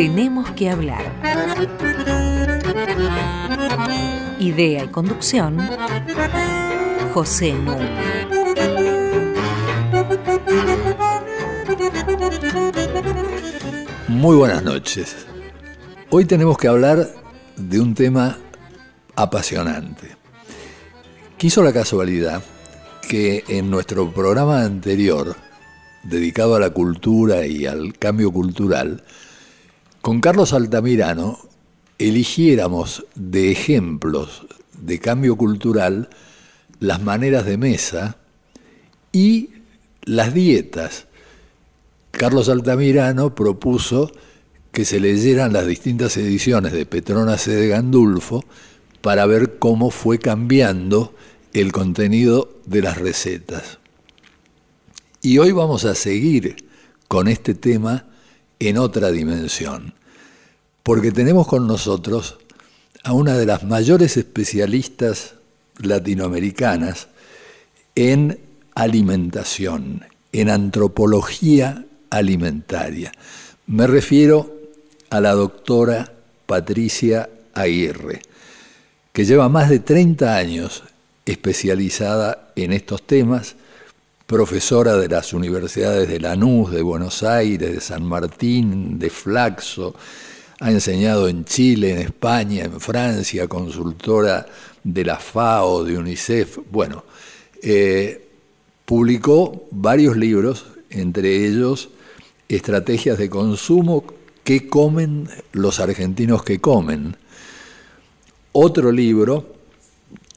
Tenemos que hablar. Idea y conducción, José Nu. Muy buenas noches. Hoy tenemos que hablar de un tema apasionante. Quiso la casualidad que en nuestro programa anterior, dedicado a la cultura y al cambio cultural, con Carlos Altamirano eligiéramos de ejemplos de cambio cultural las maneras de mesa y las dietas. Carlos Altamirano propuso que se leyeran las distintas ediciones de Petrona C. de Gandulfo para ver cómo fue cambiando el contenido de las recetas. Y hoy vamos a seguir con este tema en otra dimensión, porque tenemos con nosotros a una de las mayores especialistas latinoamericanas en alimentación, en antropología alimentaria. Me refiero a la doctora Patricia Aguirre, que lleva más de 30 años especializada en estos temas, profesora de las universidades de Lanús, de Buenos Aires, de San Martín, de Flaxo, ha enseñado en Chile, en España, en Francia, consultora de la FAO, de UNICEF. Bueno, eh, publicó varios libros, entre ellos Estrategias de consumo que comen los argentinos que comen. Otro libro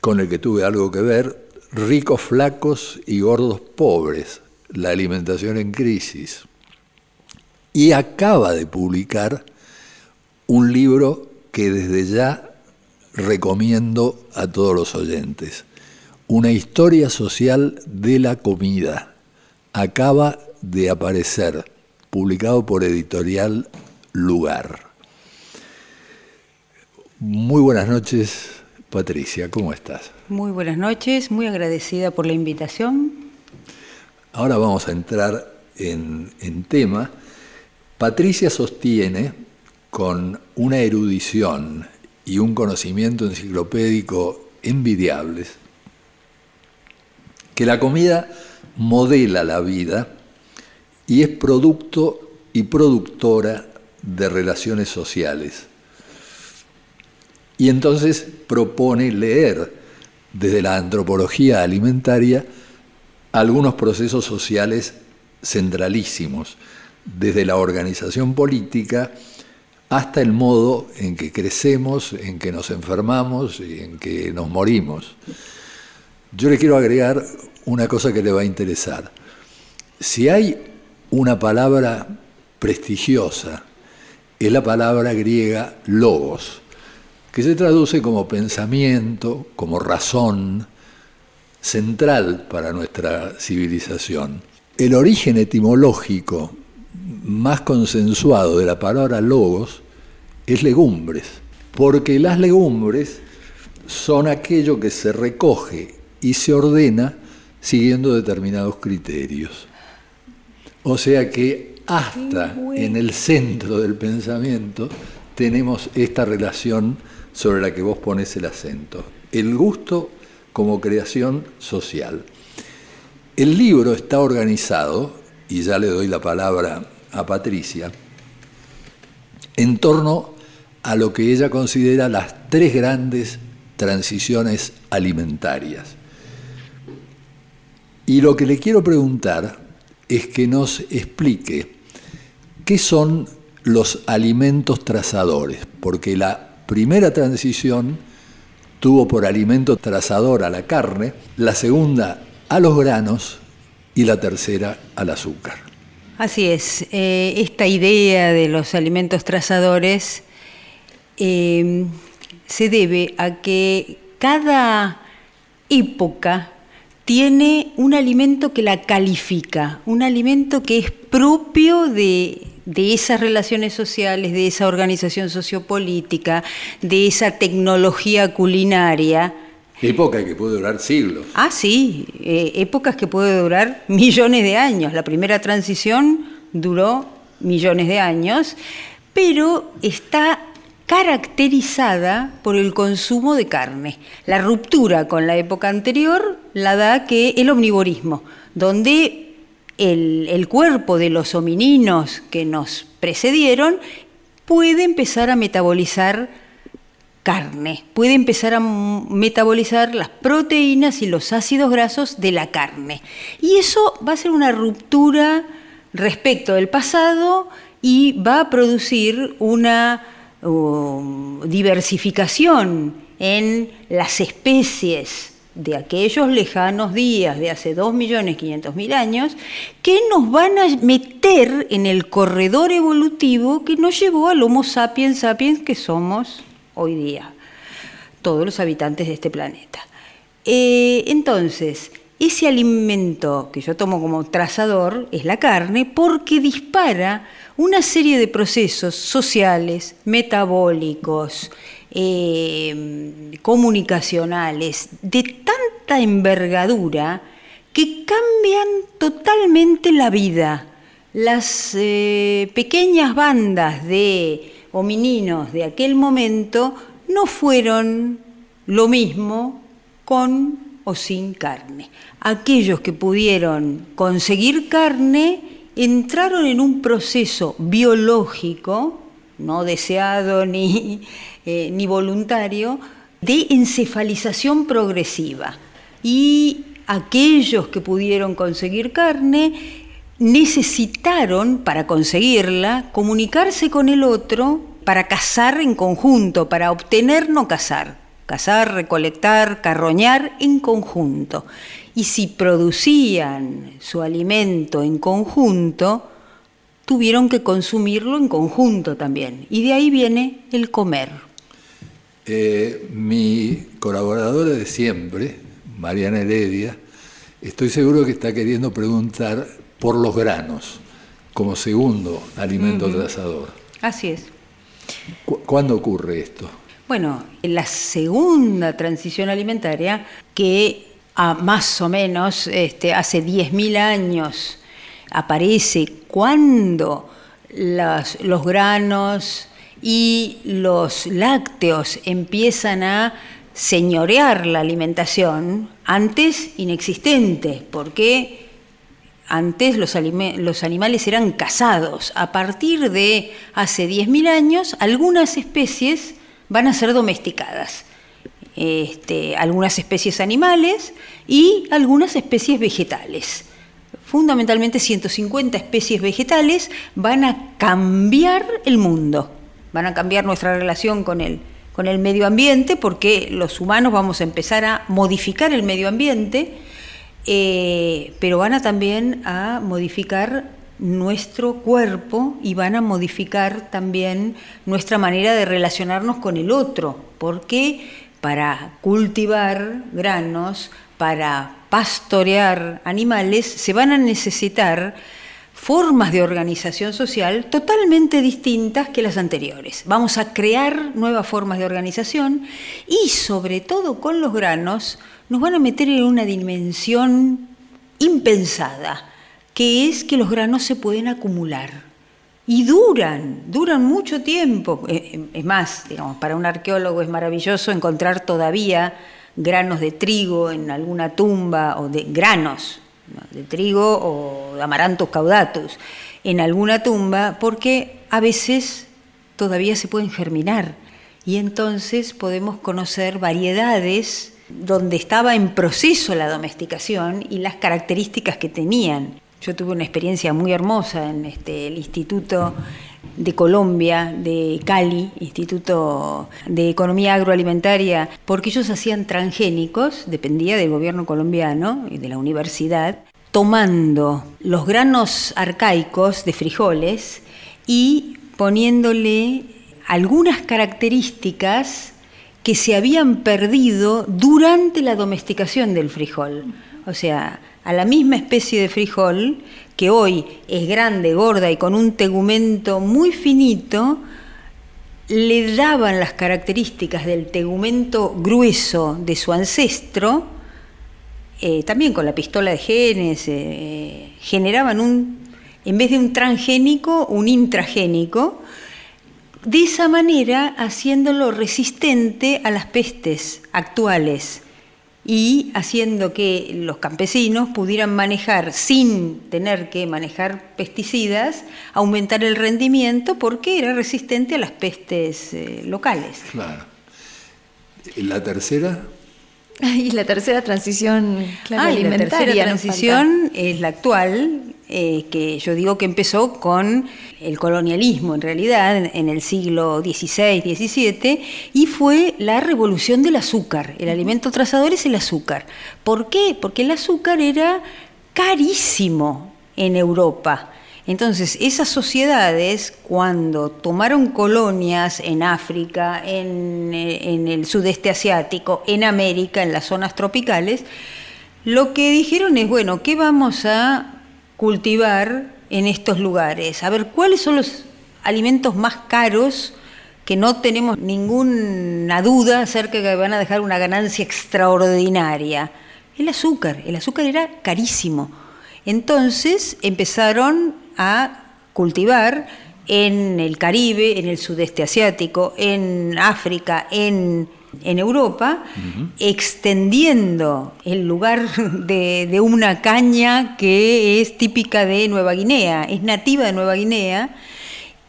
con el que tuve algo que ver, ricos flacos y gordos pobres, la alimentación en crisis. Y acaba de publicar un libro que desde ya recomiendo a todos los oyentes, una historia social de la comida. Acaba de aparecer, publicado por editorial Lugar. Muy buenas noches, Patricia, ¿cómo estás? Muy buenas noches, muy agradecida por la invitación. Ahora vamos a entrar en, tema. Patricia sostiene con una erudición y un conocimiento enciclopédico envidiables que la comida modela la vida y es producto y productora de relaciones sociales y entonces propone leer desde la antropología alimentaria algunos procesos sociales centralísimos, desde la organización política hasta el modo en que crecemos, en que nos enfermamos y en que nos morimos. Yo le quiero agregar una cosa que le va a interesar. Si hay una palabra prestigiosa, es la palabra griega logos que se traduce como pensamiento, como razón central para nuestra civilización. El origen etimológico más consensuado de la palabra logos es legumbres, porque las legumbres son aquello que se recoge y se ordena siguiendo determinados criterios. O sea que hasta en el centro del pensamiento tenemos esta relación sobre la que vos pones el acento. El gusto como creación social. El libro está organizado, y ya le doy la palabra a Patricia, en torno a lo que ella considera las tres grandes transiciones alimentarias. Y lo que le quiero preguntar es que nos explique qué son los alimentos trazadores, porque la primera transición tuvo por alimento trazador a la carne, la segunda a los granos y la tercera al azúcar. Así es, eh, esta idea de los alimentos trazadores eh, se debe a que cada época tiene un alimento que la califica, un alimento que es propio de de esas relaciones sociales, de esa organización sociopolítica, de esa tecnología culinaria. Época que puede durar siglos. Ah, sí, eh, épocas que puede durar millones de años. La primera transición duró millones de años, pero está caracterizada por el consumo de carne. La ruptura con la época anterior la da que el omnivorismo, donde el, cuerpo de los homininos que nos precedieron puede empezar a metabolizar carne, puede empezar a metabolizar las proteínas y los ácidos grasos de la carne. Y eso va a ser una ruptura respecto del pasado y va a producir una um, diversificación en las especies de aquellos lejanos días de hace 2.500.000 años que nos van a meter en el corredor evolutivo que nos llevó al Homo sapiens sapiens que somos hoy día, todos los habitantes de este planeta. Eh, entonces, ese alimento que yo tomo como trazador es la carne porque dispara una serie de procesos sociales, metabólicos, eh, comunicacionales, de tanta envergadura que cambian totalmente la vida. Las eh, pequeñas bandas de homininos de aquel momento no fueron lo mismo con o sin carne. Aquellos que pudieron conseguir carne entraron en un proceso biológico, no deseado ni, eh, ni voluntario, de encefalización progresiva. Y aquellos que pudieron conseguir carne necesitaron, para conseguirla, comunicarse con el otro para cazar en conjunto, para obtener no cazar. Cazar, recolectar, carroñar en conjunto. Y si producían su alimento en conjunto, tuvieron que consumirlo en conjunto también. Y de ahí viene el comer. Eh, mi colaboradora de siempre, Mariana Heredia, estoy seguro que está queriendo preguntar por los granos como segundo alimento trazador. Así es. ¿Cuándo ocurre esto? Bueno, en la segunda transición alimentaria, que a más o menos este, hace 10.000 años aparece cuando los granos y los lácteos empiezan a señorear la alimentación, antes inexistente, porque antes los, animales eran cazados. A partir de hace 10.000 años, algunas especies van a ser domesticadas. Este, algunas especies animales y algunas especies vegetales. Fundamentalmente 150 especies vegetales van a cambiar el mundo, van a cambiar nuestra relación con el, con el medio ambiente porque los humanos vamos a empezar a modificar el medio ambiente eh, pero van a también a modificar nuestro cuerpo y van a modificar también nuestra manera de relacionarnos con el otro, porque para cultivar granos, para pastorear animales, se van a necesitar formas de organización social totalmente distintas que las anteriores. Vamos a crear nuevas formas de organización y sobre todo con los granos nos van a meter en una dimensión impensada, que es que los granos se pueden acumular. Y duran, duran mucho tiempo. Eh, eh, es más, digamos, para un arqueólogo es maravilloso encontrar todavía granos de trigo en alguna tumba, o de granos de trigo o de amaranthus caudatus en alguna tumba, porque a veces todavía se pueden germinar. Y entonces podemos conocer variedades donde estaba en proceso la domesticación y las características que tenían. Yo tuve una experiencia muy hermosa en este, el Instituto de Colombia, de Cali, Instituto de Economía Agroalimentaria, porque ellos hacían transgénicos, dependía del gobierno colombiano y de la universidad, tomando los granos arcaicos de frijoles y poniéndole algunas características que se habían perdido durante la domesticación del frijol. O sea, a la misma especie de frijol, que hoy es grande, gorda y con un tegumento muy finito, le daban las características del tegumento grueso de su ancestro, eh, también con la pistola de genes, eh, generaban un, en vez de un transgénico, un intragénico, de esa manera haciéndolo resistente a las pestes actuales y haciendo que los campesinos pudieran manejar, sin tener que manejar pesticidas, aumentar el rendimiento porque era resistente a las pestes eh, locales. Claro. La tercera y la tercera transición claro, alimentaria. La tercera transición es la actual, eh, que yo digo que empezó con el colonialismo en realidad en el siglo XVI, XVII, y fue la revolución del azúcar. El alimento trazador es el azúcar. ¿Por qué? Porque el azúcar era carísimo en Europa. Entonces, esas sociedades, cuando tomaron colonias en África, en, el sudeste asiático, en América, en las zonas tropicales, lo que dijeron es, bueno, ¿qué vamos a cultivar en estos lugares? A ver, ¿cuáles son los alimentos más caros que no tenemos ninguna duda acerca de que van a dejar una ganancia extraordinaria? El azúcar. El azúcar era carísimo. Entonces empezaron a cultivar en el Caribe, en el sudeste asiático, en África, en, Europa, extendiendo el lugar de, una caña que es típica de Nueva Guinea, es nativa de Nueva Guinea,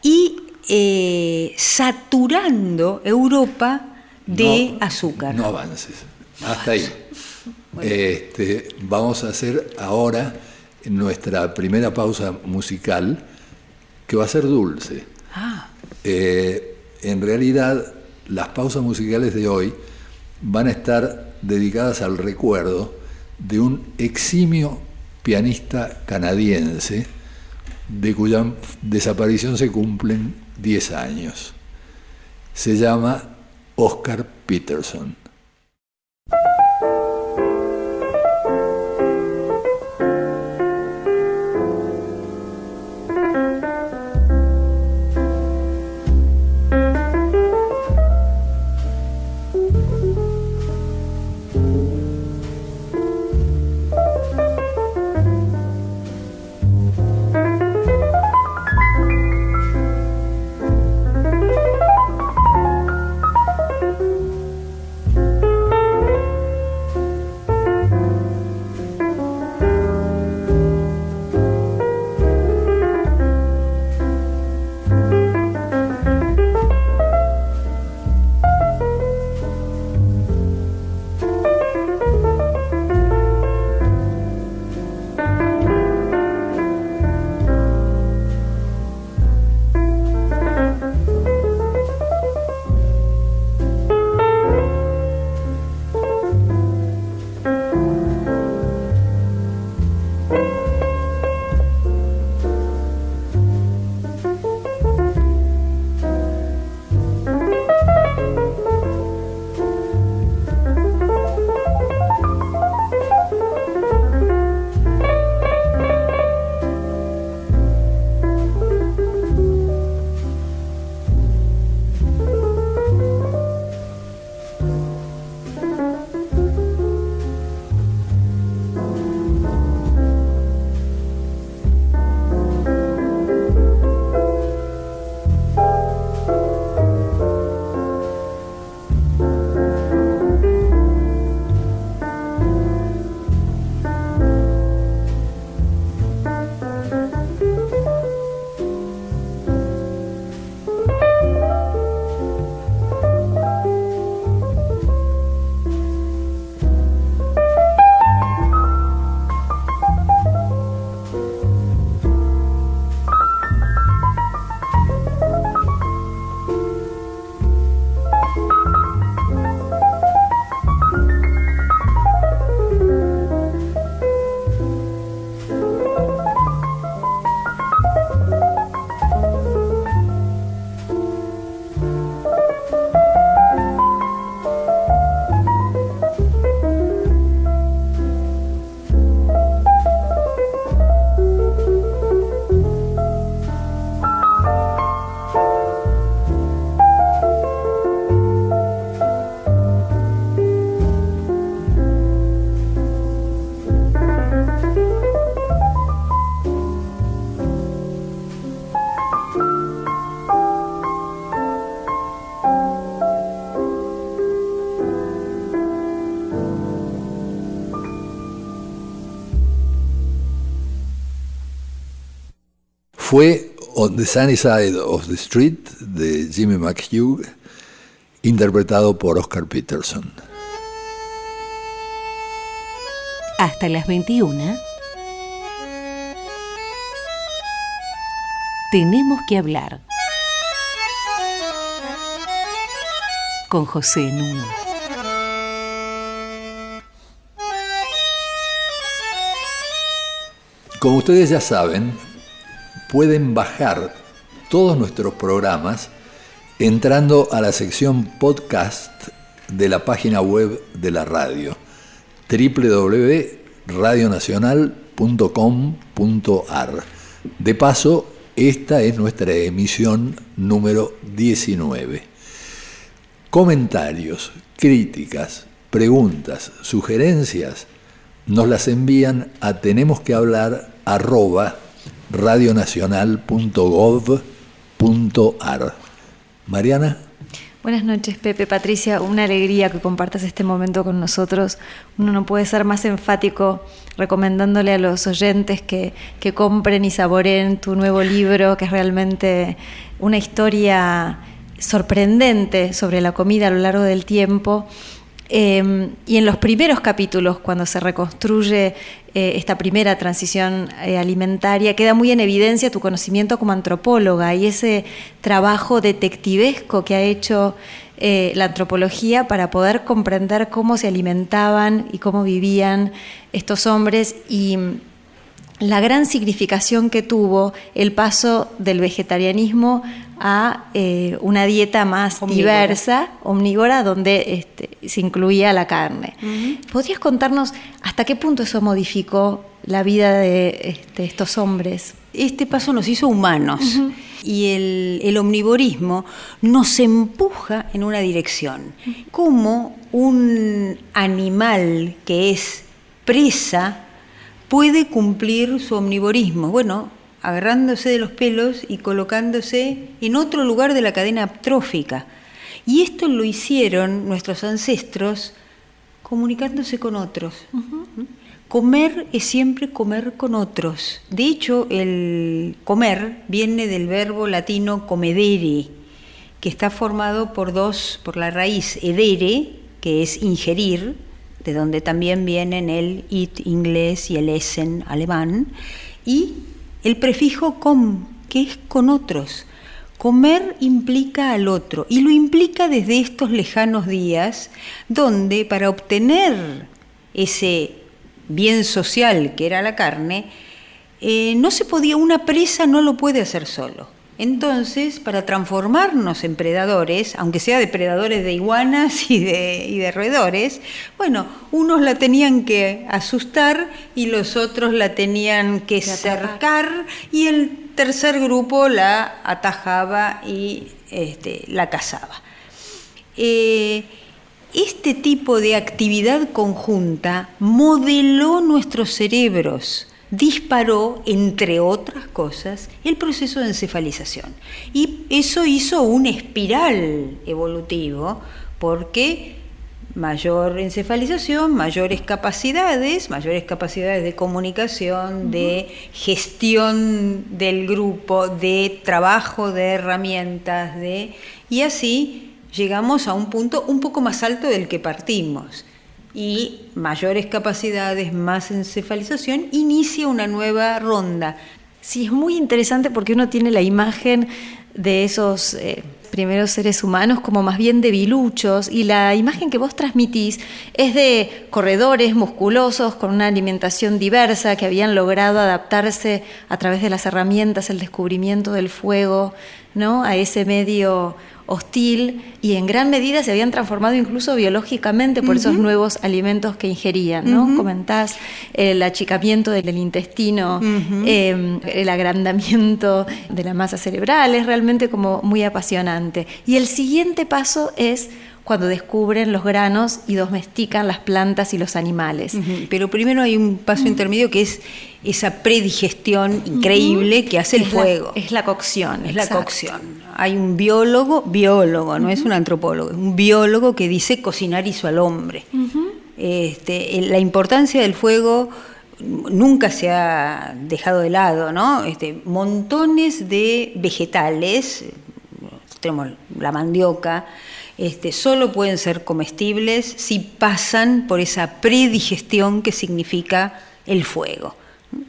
y eh, saturando Europa de azúcar. No avances, hasta ahí. Este, vamos a hacer ahora nuestra primera pausa musical, que va a ser dulce. Ah. Eh, en realidad, las pausas musicales de hoy van a estar dedicadas al recuerdo de un eximio pianista canadiense de cuya desaparición se cumplen 10 años. Se llama Oscar Peterson. The Sunny Side of the Street de Jimmy McHugh, interpretado por Oscar Peterson. Hasta las 21. Tenemos que hablar. Con José Nuno. Como ustedes ya saben, pueden bajar todos nuestros programas entrando a la sección podcast de la página web de la radio www.radionacional.com.ar. De paso, esta es nuestra emisión número 19. Comentarios, críticas, preguntas, sugerencias, nos las envían a tenemos que hablar arroba radionacional.gov.ar. Mariana. Buenas noches, Pepe. Patricia, una alegría que compartas este momento con nosotros. Uno no puede ser más enfático recomendándole a los oyentes que, que compren y saboreen tu nuevo libro, que es realmente una historia sorprendente sobre la comida a lo largo del tiempo Em, y en los primeros capítulos, cuando se reconstruye eh, esta primera transición eh, alimentaria, queda muy en evidencia tu conocimiento como antropóloga y ese trabajo detectivesco que ha hecho eh, la antropología para poder comprender cómo se alimentaban y cómo vivían estos hombres la gran significación que tuvo el paso del vegetarianismo a eh, una dieta más diversa, omnívora, donde este, se incluía la carne. ¿Podrías contarnos hasta qué punto eso modificó la vida de este, estos hombres? Este paso nos hizo humanos y el, el, omnivorismo nos empuja en una dirección. Como un animal que es presa puede cumplir su omnivorismo? Bueno, agarrándose de los pelos y colocándose en otro lugar de la cadena trófica. Y esto lo hicieron nuestros ancestros comunicándose con otros. Comer es siempre comer con otros. De hecho, el comer viene del verbo latino comedere, que está formado por dos, por la raíz edere, que es ingerir, de donde también vienen el it inglés y el essen alemán, y el prefijo com, que es con otros. Comer implica al otro y lo implica desde estos lejanos días donde para obtener ese bien social que era la carne, eh, no se podía, una presa no lo puede hacer solo. Entonces, para transformarnos en predadores, aunque sea depredadores de iguanas y de, roedores, bueno, unos la tenían que asustar y los otros la tenían que cercar y el tercer grupo la atajaba y este, la cazaba. Eh, este tipo de actividad conjunta modeló nuestros cerebros disparó, entre otras cosas, el proceso de encefalización. Y eso hizo un espiral evolutivo, porque mayor encefalización, mayores capacidades, mayores capacidades de comunicación, de gestión del grupo, de trabajo de herramientas, de y así llegamos a un punto un poco más alto del que partimos y mayores capacidades, más encefalización, inicia una nueva ronda. Sí, es muy interesante porque uno tiene la imagen de esos eh, primeros seres humanos como más bien debiluchos y la imagen que vos transmitís es de corredores musculosos con una alimentación diversa que habían logrado adaptarse a través de las herramientas, el descubrimiento del fuego, ¿no? a ese medio hostil y en gran medida se habían transformado incluso biológicamente por esos nuevos alimentos que ingerían, ¿no? Comentás el achicamiento del, intestino, em, el agrandamiento de la masa cerebral, es realmente como muy apasionante. Y el siguiente paso es cuando descubren los granos y domestican las plantas y los animales. Pero primero hay un paso intermedio que es esa predigestión increíble que hace el fuego. es la cocción. Es la cocción. Hay un biólogo, biólogo, no es un antropólogo, un biólogo que dice cocinar hizo al hombre. este, la importancia del fuego nunca se ha dejado de lado, ¿no? Este, montones de vegetales, tenemos la mandioca, este, solo pueden ser comestibles si pasan por esa predigestión que significa el fuego.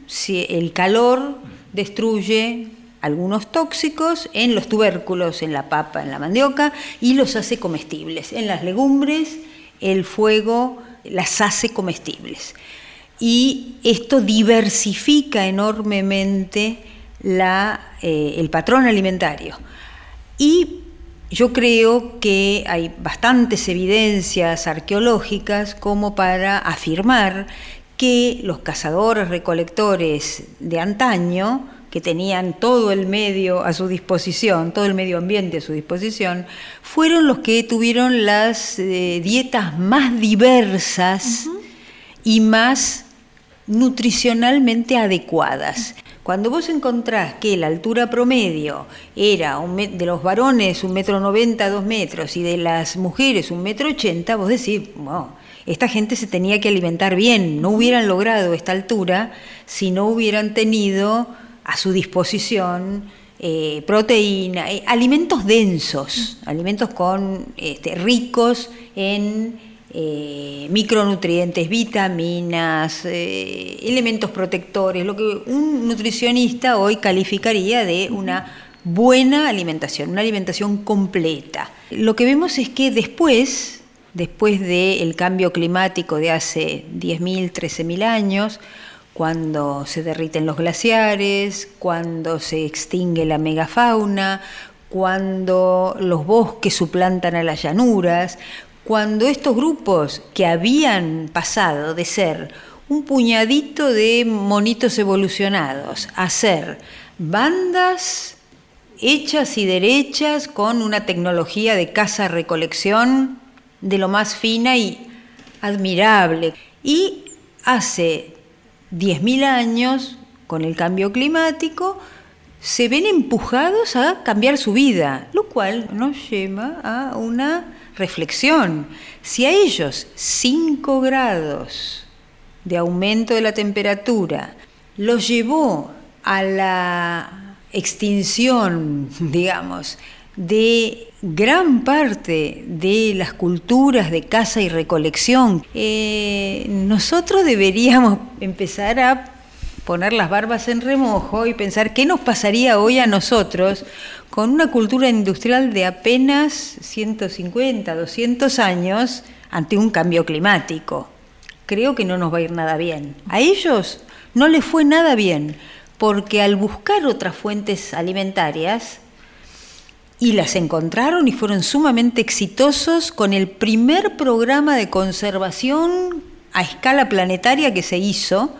Si el calor destruye algunos tóxicos en los tubérculos, en la papa, en la mandioca, y los hace comestibles. En las legumbres, el fuego las hace comestibles. Y esto diversifica enormemente eh, el patrón alimentario. Y yo creo que hay bastantes evidencias arqueológicas como para afirmar que los cazadores recolectores de antaño, que tenían todo el medio a su disposición, todo el medio ambiente a su disposición, fueron los que tuvieron las eh, dietas más diversas y más nutricionalmente adecuadas. Cuando vos encontrás que la altura promedio era de los varones un metro noventa, dos metros, y de las mujeres un metro ochenta, vos decís, esta gente se tenía que alimentar bien, no hubieran logrado esta altura si no hubieran tenido a su disposición eh, proteína, eh, alimentos densos, alimentos con, este, ricos en eh, micronutrientes, vitaminas, elementos protectores, lo que un nutricionista hoy calificaría de una buena alimentación, una alimentación completa. Lo que vemos es que después, después del cambio climático de hace 10.000, 13.000 años, cuando se derriten los glaciares, cuando se extingue la megafauna, cuando los bosques suplantan a las llanuras, cuando estos grupos que habían pasado de ser un puñadito de monitos evolucionados a ser bandas hechas y derechas con una tecnología de caza-recolección de lo más fina y admirable. Y hace 10.000 años, con el cambio climático, se ven empujados a cambiar su vida, lo cual nos lleva a una reflexión. Si a ellos 5 grados de aumento de la temperatura los llevó a la extinción, digamos, de gran parte de las culturas de caza y recolección. Eh, nosotros deberíamos empezar a poner las barbas en remojo y pensar qué nos pasaría hoy a nosotros con una cultura industrial de apenas 150, 200 años ante un cambio climático. Creo que no nos va a ir nada bien. A ellos no les fue nada bien, porque al buscar otras fuentes alimentarias, y las encontraron y fueron sumamente exitosos con el primer programa de conservación a escala planetaria que se hizo,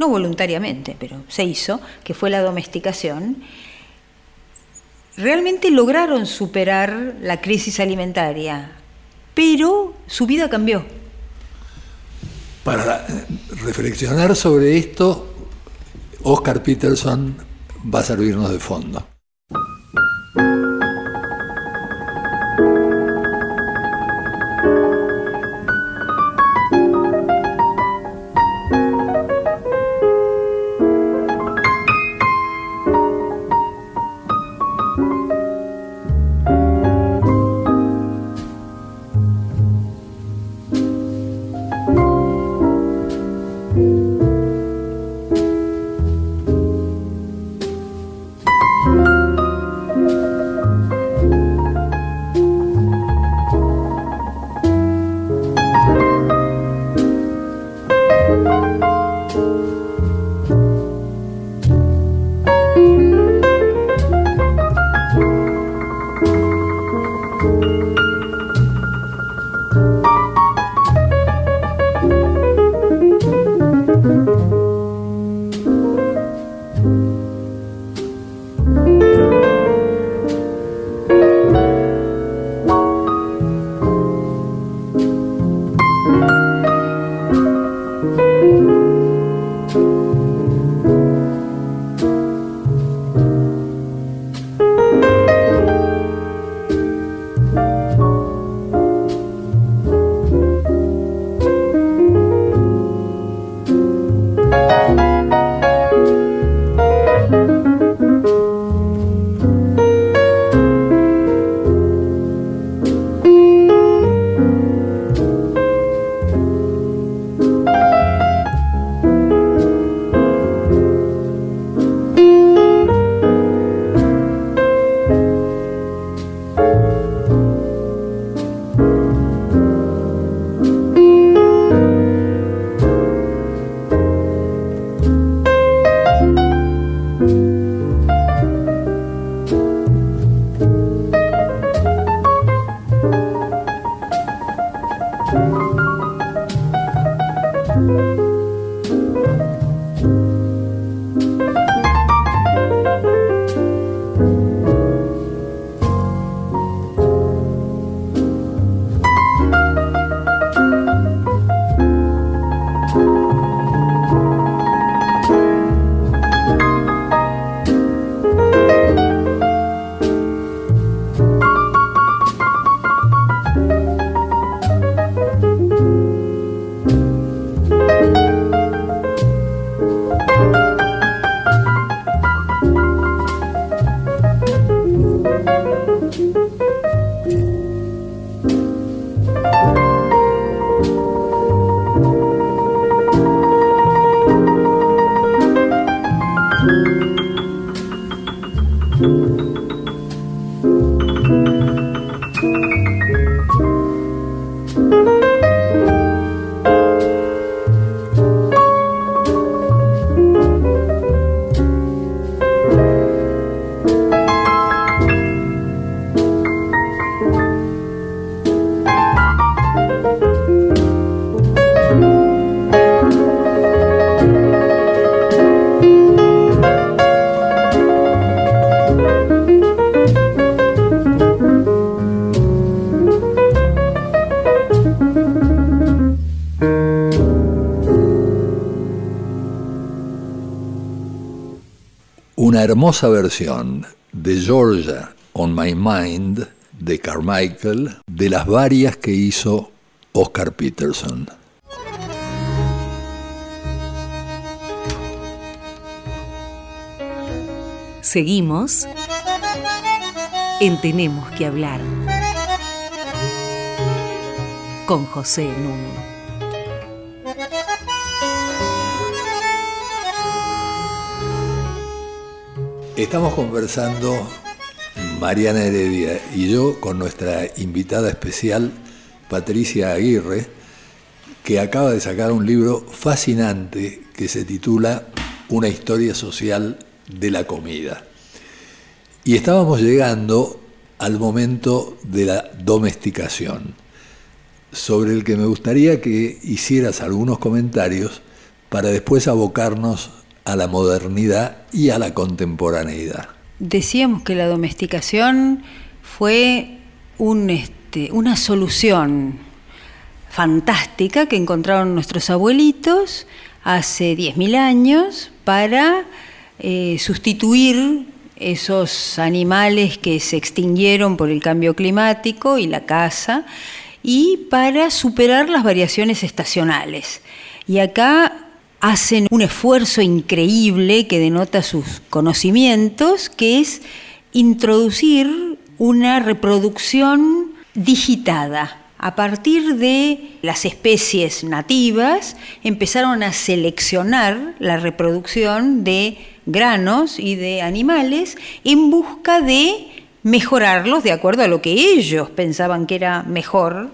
no voluntariamente, pero se hizo, que fue la domesticación, realmente lograron superar la crisis alimentaria, pero su vida cambió. Para reflexionar sobre esto, Oscar Peterson va a servirnos de fondo. Una hermosa versión de Georgia on My Mind de Carmichael de las varias que hizo Oscar Peterson. Seguimos en Tenemos que hablar con José Nuno. Estamos conversando Mariana Heredia y yo con nuestra invitada especial Patricia Aguirre, que acaba de sacar un libro fascinante que se titula Una historia social de la comida. Y estábamos llegando al momento de la domesticación, sobre el que me gustaría que hicieras algunos comentarios para después abocarnos a la modernidad y a la contemporaneidad. Decíamos que la domesticación fue este, una solución fantástica que encontraron nuestros abuelitos hace 10.000 años para eh, sustituir esos animales que se extinguieron por el cambio climático y la caza y para superar las variaciones estacionales. Y acá hacen un esfuerzo increíble que denota sus conocimientos, que es introducir una reproducción digitada. A partir de las especies nativas empezaron a seleccionar la reproducción de granos y de animales en busca de mejorarlos de acuerdo a lo que ellos pensaban que era mejor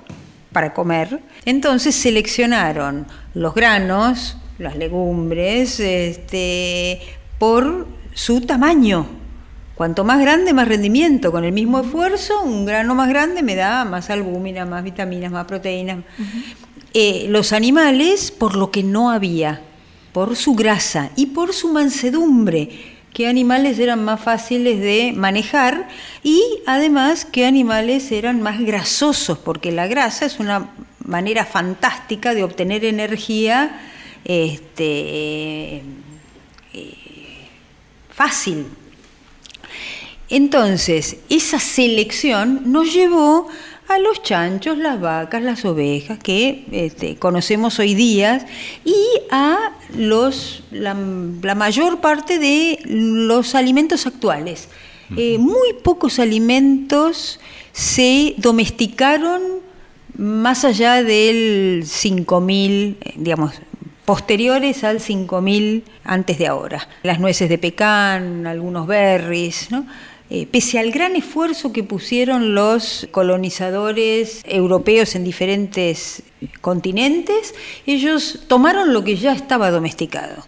para comer. Entonces seleccionaron los granos, las legumbres, este, por su tamaño. Cuanto más grande, más rendimiento. Con el mismo esfuerzo, un grano más grande me da más albúmina, más vitaminas, más proteínas. Eh, los animales, por lo que no había, por su grasa y por su mansedumbre, qué animales eran más fáciles de manejar y además qué animales eran más grasosos, porque la grasa es una manera fantástica de obtener energía este, eh, fácil. Entonces, esa selección nos llevó a los chanchos, las vacas, las ovejas que este, conocemos hoy día y a los, la, mayor parte de los alimentos actuales. Eh, muy pocos alimentos se domesticaron más allá del 5000, eh, digamos, posteriores al 5000 antes de ahora. Las nueces de pecan, algunos berries, ¿no? Eh, pese al gran esfuerzo que pusieron los colonizadores europeos en diferentes continentes, ellos tomaron lo que ya estaba domesticado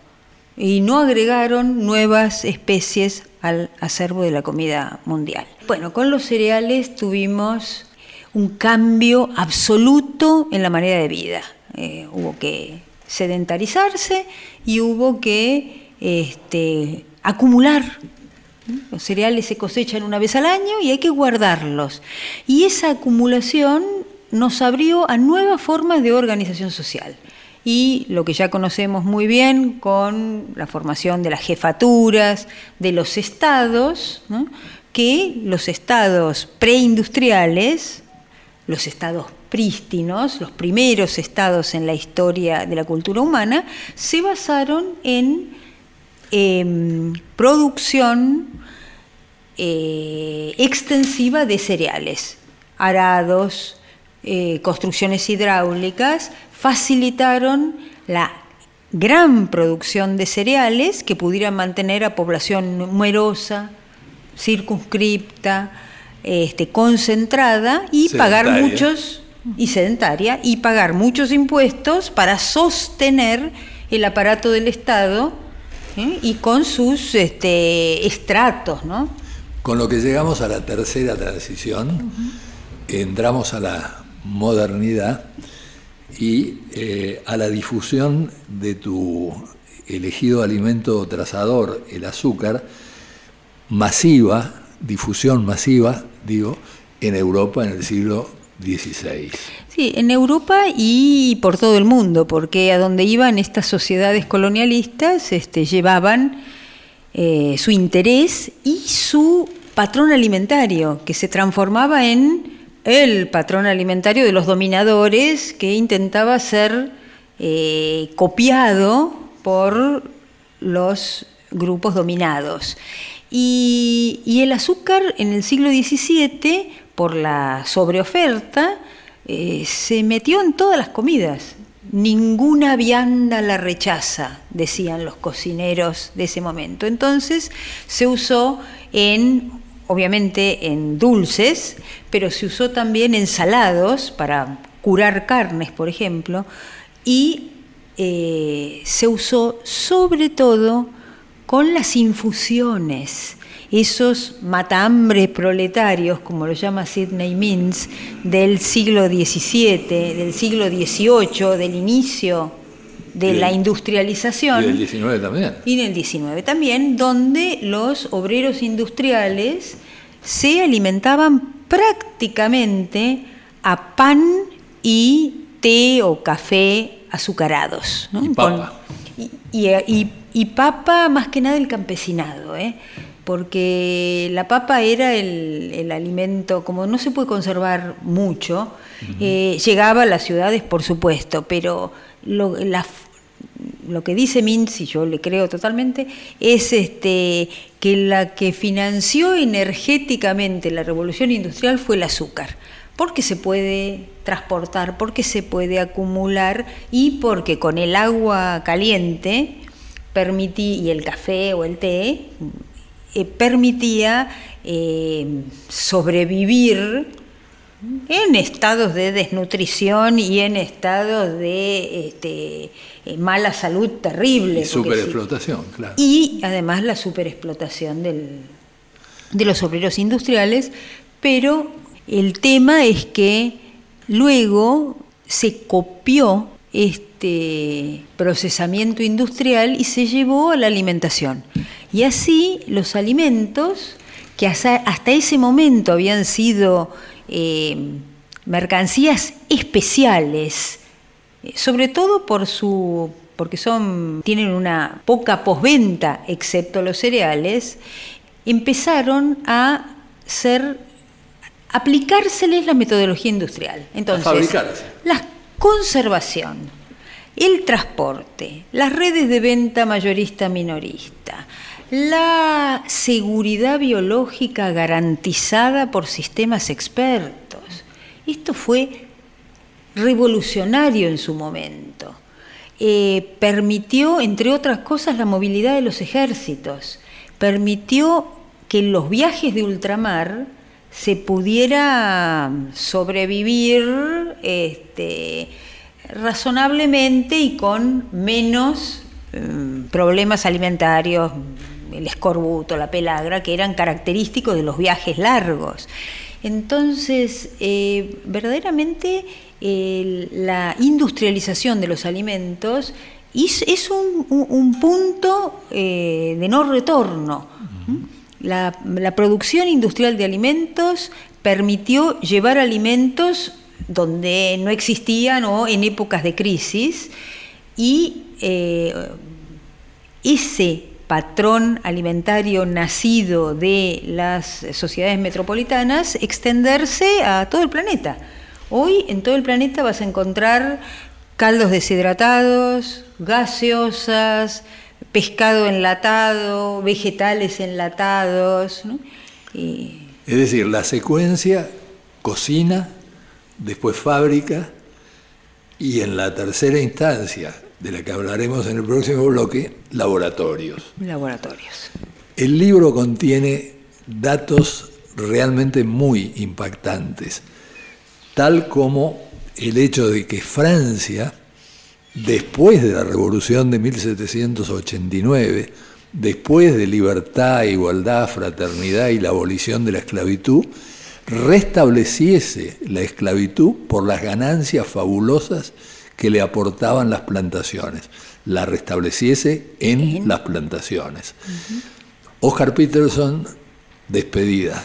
y no agregaron nuevas especies al acervo de la comida mundial. Bueno, con los cereales tuvimos un cambio absoluto en la manera de vida. Eh, hubo que sedentarizarse y hubo que este, acumular. Los cereales se cosechan una vez al año y hay que guardarlos. Y esa acumulación nos abrió a nuevas formas de organización social. Y lo que ya conocemos muy bien con la formación de las jefaturas, de los estados, que los estados preindustriales, los estados prístinos, los primeros estados en la historia de la cultura humana, se basaron en em, producción eh, extensiva de cereales, arados, eh, construcciones hidráulicas, facilitaron la gran producción de cereales que pudieran mantener a población numerosa, circunscripta, este, concentrada y pagar muchos y sedentaria y pagar muchos impuestos para sostener el aparato del Estado ¿eh? y con sus este, estratos, ¿no? Con lo que llegamos a la tercera transición, entramos a la modernidad y eh, a la difusión de tu elegido alimento trazador, el azúcar, masiva, difusión masiva, digo, en Europa en el siglo XVI. Sí, en Europa y por todo el mundo, porque a donde iban estas sociedades colonialistas este, llevaban eh, su interés y su patrón alimentario, que se transformaba en el patrón alimentario de los dominadores que intentaba ser eh, copiado por los grupos dominados. Y, el azúcar en el siglo XVII, por la sobreoferta, eh, se metió en todas las comidas. Ninguna vianda la rechaza, decían los cocineros de ese momento. Entonces se usó en, obviamente, en dulces, pero se usó también en salados para curar carnes, por ejemplo, y eh, se usó sobre todo con las infusiones, esos matambres proletarios, como lo llama Sidney Mintz, del siglo XVII, del siglo XVIII, del inicio de la industrialización. Y del XIX también. Y del XIX también, donde los obreros industriales se alimentaban prácticamente a pan y té o café azucarados. Y papa. Y, papa más que nada el campesinado, ¿eh? Porque la papa era el, alimento, como no se puede conservar mucho, eh, llegaba a las ciudades, por supuesto, pero lo, lo que dice Mintz, y yo le creo totalmente, es este, que la que financió energéticamente la revolución industrial fue el azúcar porque se puede transportar, porque se puede acumular y porque con el agua caliente permití, y el café o el té eh, permitía eh, sobrevivir en estados de desnutrición y en estados de este, eh, mala salud terrible. Y superexplotación, claro. Y además la superexplotación del, de los obreros industriales, pero el tema es que luego se copió este procesamiento industrial y se llevó a la alimentación. Y así los alimentos, que hasta, ese momento habían sido eh, mercancías especiales, eh, sobre todo por su porque son, tienen una poca posventa, excepto los cereales, empezaron a ser aplicárseles la metodología industrial. Entonces, la conservación, el transporte, las redes de venta mayorista minorista, la seguridad biológica garantizada por sistemas expertos. Esto fue revolucionario en su momento. Eh, permitió, entre otras cosas, la movilidad de los ejércitos, permitió que los viajes de ultramar se pudiera sobrevivir este, razonablemente y con menos em, problemas alimentarios, el escorbuto, la pelagra, que eran característicos de los viajes largos. Entonces, eh, verdaderamente la industrialización de los alimentos es, un, punto eh, de no retorno. La, producción industrial de alimentos permitió llevar alimentos donde no existían o en épocas de crisis y eh, ese patrón alimentario nacido de las sociedades metropolitanas extenderse a todo el planeta. Hoy en todo el planeta vas a encontrar caldos deshidratados, gaseosas, pescado enlatado, vegetales enlatados. Es decir, la secuencia cocina, después fábrica y en la tercera instancia, de la que hablaremos en el próximo bloque, laboratorios. Laboratorios. El libro contiene datos realmente muy impactantes, tal como el hecho de que Francia, después de la Revolución de 1789, después de libertad, igualdad, fraternidad y la abolición de la esclavitud, restableciese la esclavitud por las ganancias fabulosas que le aportaban las plantaciones, la restableciese en las plantaciones. Oscar Peterson, despedida.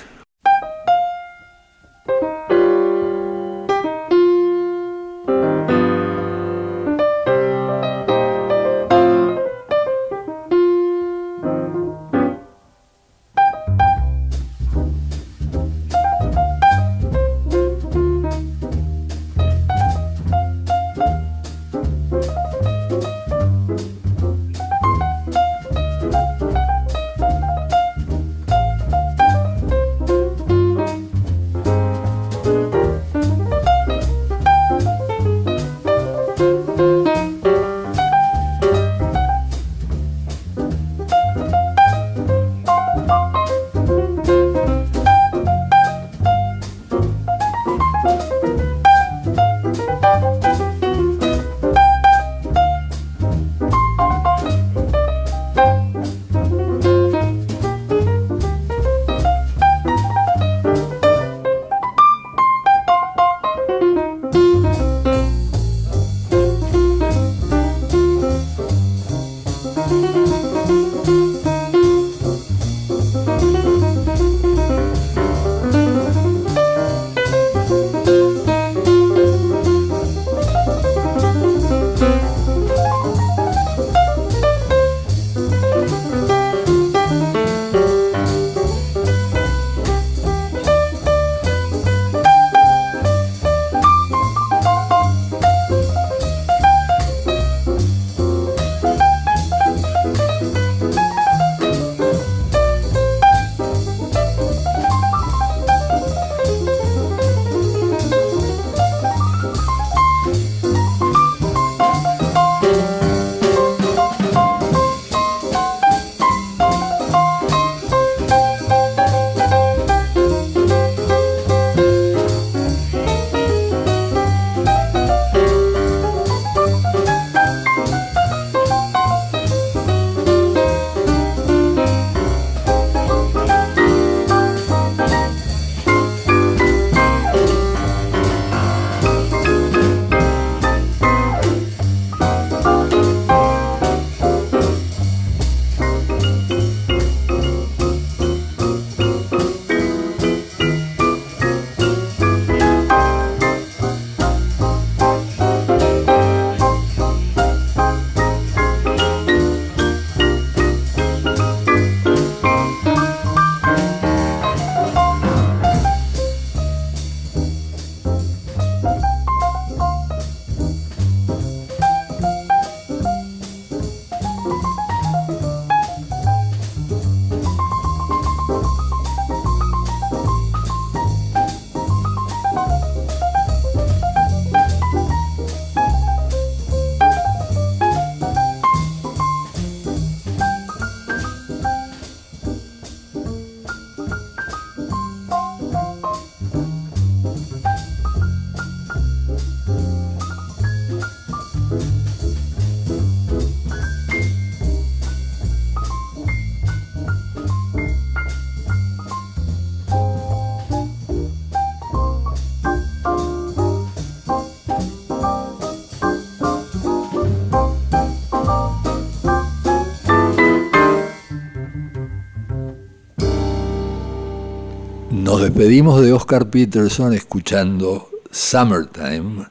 Despedimos de Oscar Peterson escuchando Summertime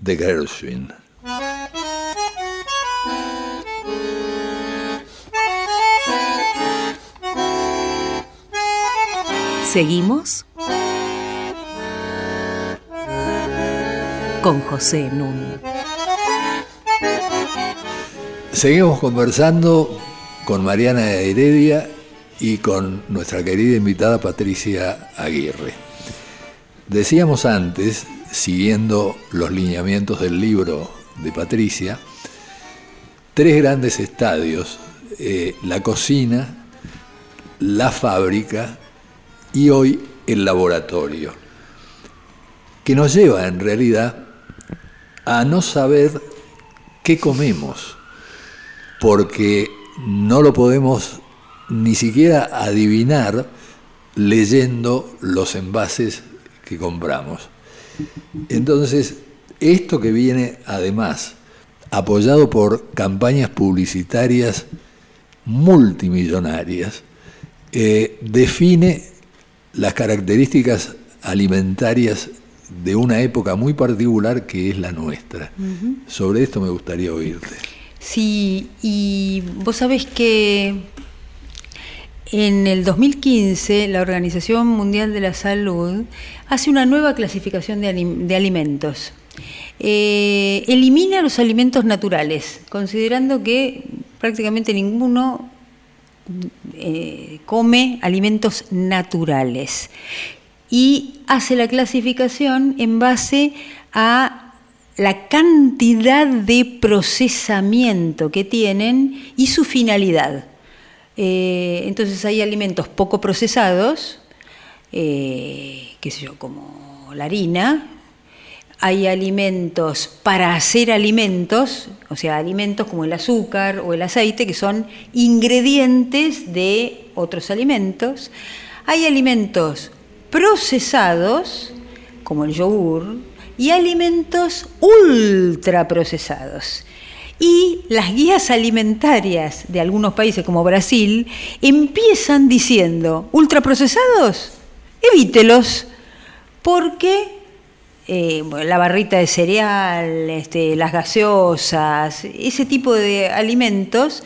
de Gershwin. Seguimos con José Nun. Seguimos conversando con Mariana Heredia y con nuestra querida invitada Patricia Aguirre. Decíamos antes, siguiendo los lineamientos del libro de Patricia, tres grandes estadios, eh, la cocina, la fábrica y hoy el laboratorio, que nos lleva en realidad a no saber qué comemos, porque no lo podemos ni siquiera adivinar leyendo los envases que compramos. Entonces, esto que viene además apoyado por campañas publicitarias multimillonarias, eh, define las características alimentarias de una época muy particular que es la nuestra. Sobre esto me gustaría oírte. Sí, y vos sabés que en el 2015, la Organización Mundial de la Salud hace una nueva clasificación de, alimentos. Eh, elimina los alimentos naturales, considerando que prácticamente ninguno eh, come alimentos naturales. Y hace la clasificación en base a la cantidad de procesamiento que tienen y su finalidad. Eh, entonces hay alimentos poco procesados, eh, qué sé yo, como la harina. Hay alimentos para hacer alimentos, o sea, alimentos como el azúcar o el aceite, que son ingredientes de otros alimentos. Hay alimentos procesados, como el yogur, y alimentos ultraprocesados. Y las guías alimentarias de algunos países como Brasil empiezan diciendo, ultraprocesados, evítelos, porque eh, la barrita de cereal, este, las gaseosas, ese tipo de alimentos,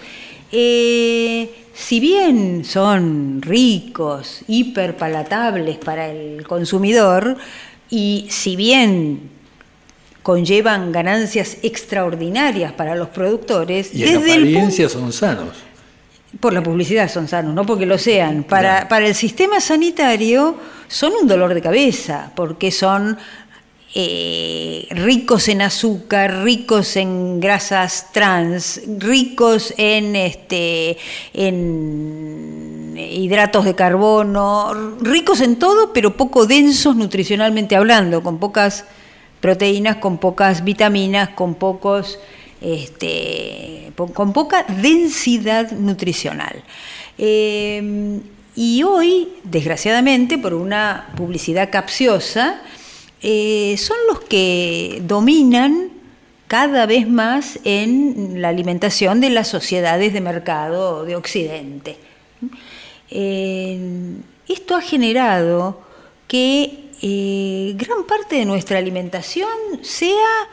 eh, si bien son ricos, hiperpalatables para el consumidor, y si bien conllevan ganancias extraordinarias para los productores. Y en apariencia son sanos. Por la publicidad son sanos, no porque lo sean. Para, para el sistema sanitario son un dolor de cabeza, porque son eh, ricos en azúcar, ricos en grasas trans, ricos en, este, en hidratos de carbono, ricos en todo, pero poco densos nutricionalmente hablando, con pocas proteínas con pocas vitaminas, con pocos este, con poca densidad nutricional. Em, y hoy, desgraciadamente, por una publicidad capciosa, eh, son los que dominan cada vez más en la alimentación de las sociedades de mercado de Occidente. Em, esto ha generado que eh, gran parte de nuestra alimentación sea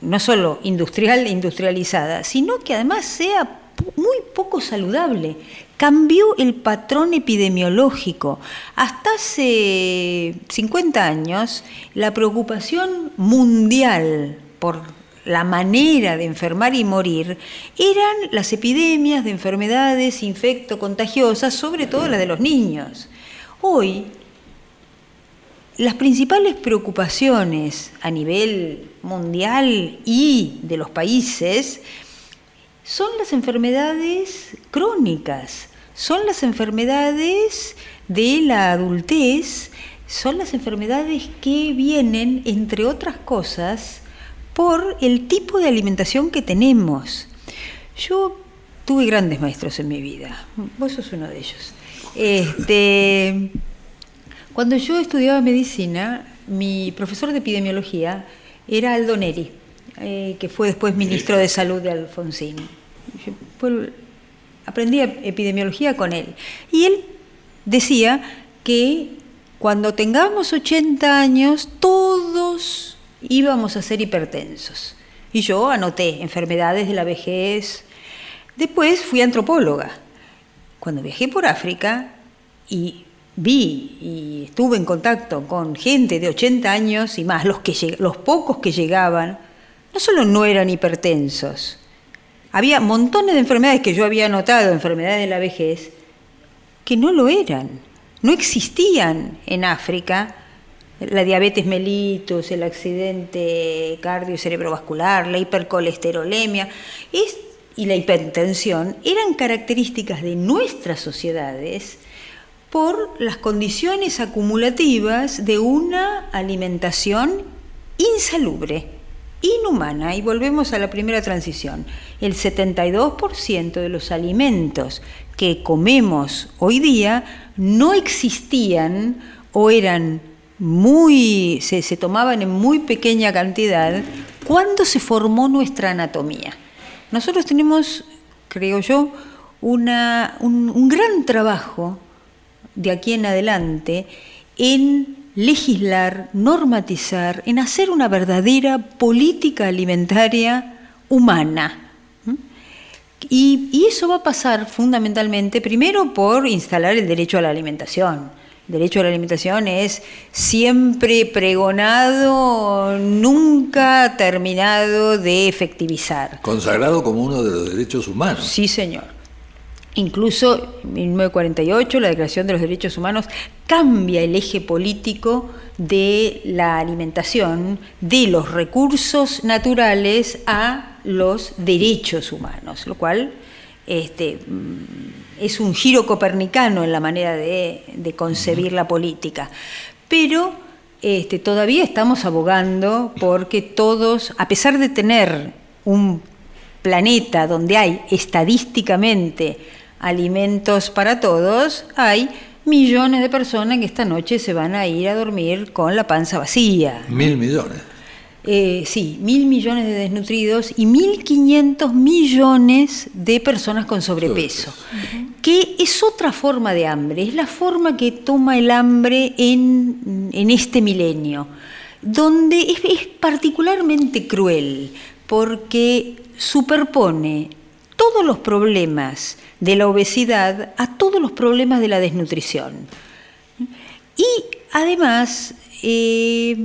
no solo industrial industrializada, sino que además sea muy poco saludable. Cambió el patrón epidemiológico. Hasta hace 50 años, la preocupación mundial por la manera de enfermar y morir eran las epidemias de enfermedades infecto-contagiosas, sobre todo las de los niños. Hoy las principales preocupaciones a nivel mundial y de los países son las enfermedades crónicas, son las enfermedades de la adultez, son las enfermedades que vienen, entre otras cosas, por el tipo de alimentación que tenemos. Yo tuve grandes maestros en mi vida, vos sos uno de ellos. Este, cuando yo estudiaba medicina, mi profesor de epidemiología era Aldo Neri, eh, que fue después ministro de Salud de Alfonsín. Yo, aprendí epidemiología con él. Y él decía que cuando tengamos 80 años, todos íbamos a ser hipertensos. Y yo anoté enfermedades de la vejez. Después fui antropóloga. Cuando viajé por África y vi y estuve en contacto con gente de 80 años y más, los, pocos que llegaban, no solo no eran hipertensos, había montones de enfermedades que yo había notado, enfermedades de la vejez, que no lo eran, no existían en África. La diabetes mellitus, el accidente cardio-cerebrovascular, la hipercolesterolemia y la hipertensión eran características de nuestras sociedades por las condiciones acumulativas de una alimentación insalubre, inhumana. Y volvemos a la primera transición. El 72% de los alimentos que comemos hoy día no existían o eran muy, se, tomaban en muy pequeña cantidad cuando se formó nuestra anatomía. Nosotros tenemos, creo yo, un gran trabajo de aquí en adelante en legislar, normatizar, en hacer una verdadera política alimentaria humana. Y, eso va a pasar fundamentalmente, primero, por instalar el derecho a la alimentación. El derecho a la alimentación es siempre pregonado, nunca terminado de efectivizar. Consagrado como uno de los derechos humanos. Sí, señor. Incluso en 1948 la Declaración de los Derechos Humanos cambia el eje político de la alimentación, de los recursos naturales a los derechos humanos, lo cual este, mm, es un giro copernicano en la manera de, concebir la política. Pero este, todavía estamos abogando porque todos, a pesar de tener un planeta donde hay estadísticamente alimentos para todos, hay millones de personas que esta noche se van a ir a dormir con la panza vacía. Mil millones. Eh, sí, mil millones de desnutridos y mil quinientos millones de personas con sobrepeso, que es otra forma de hambre, es la forma que toma el hambre en, este milenio, donde es particularmente cruel porque superpone todos los problemas de la obesidad a todos los problemas de la desnutrición. Y además eh,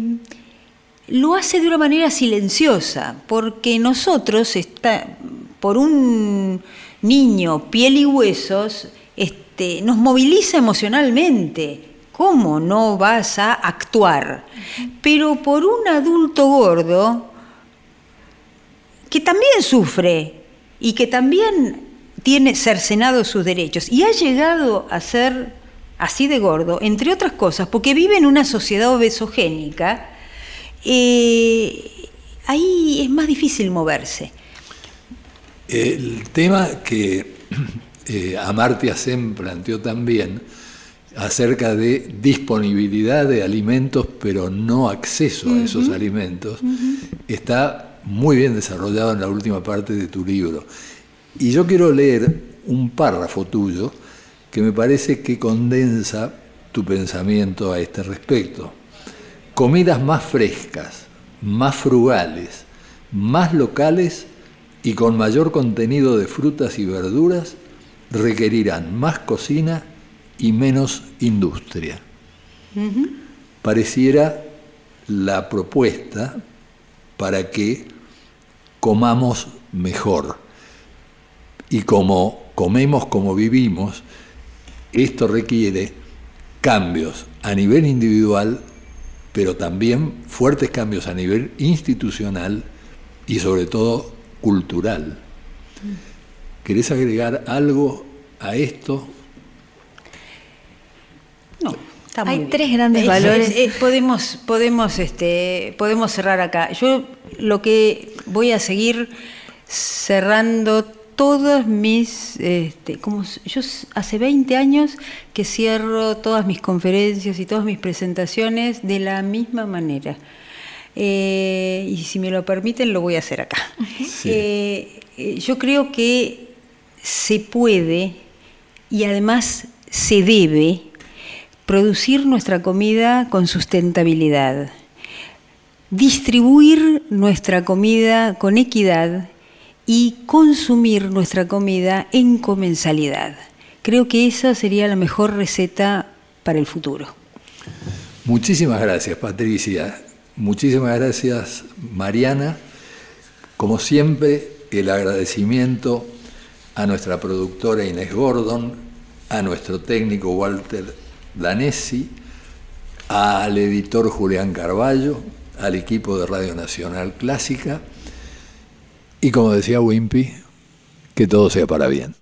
lo hace de una manera silenciosa, porque nosotros, por un niño, piel y huesos, este, nos moviliza emocionalmente. ¿Cómo no vas a actuar? Pero por un adulto gordo, que también sufre y que también tiene cercenado sus derechos. Y ha llegado a ser así de gordo, entre otras cosas, porque vive en una sociedad obesogénica, eh, ahí es más difícil moverse. El tema que eh, Amartya Sen planteó también acerca de disponibilidad de alimentos, pero no acceso a esos alimentos, está muy bien desarrollado en la última parte de tu libro. Y yo quiero leer un párrafo tuyo que me parece que condensa tu pensamiento a este respecto. Comidas más frescas, más frugales, más locales y con mayor contenido de frutas y verduras requerirán más cocina y menos industria. Pareciera la propuesta para que comamos mejor y como comemos como vivimos, esto requiere cambios a nivel individual, pero también fuertes cambios a nivel institucional y sobre todo cultural. ¿Querés agregar algo a esto? No. Hay tres grandes valores. podemos, podemos, este, podemos cerrar acá. Yo lo que voy a seguir cerrando todas mis, este, como yo hace 20 años que cierro todas mis conferencias y todas mis presentaciones de la misma manera. Eh, y si me lo permiten, lo voy a hacer acá. Eh, eh, yo creo que se puede y además se debe producir nuestra comida con sustentabilidad, distribuir nuestra comida con equidad y consumir nuestra comida en comensalidad. Creo que esa sería la mejor receta para el futuro. Muchísimas gracias, Patricia. Muchísimas gracias, Mariana. Como siempre, el agradecimiento a nuestra productora Inés Gordon, a nuestro técnico Walter Danesi, al editor Julián Carballo, al equipo de Radio Nacional Clásica y como decía Wimpy, que todo sea para bien.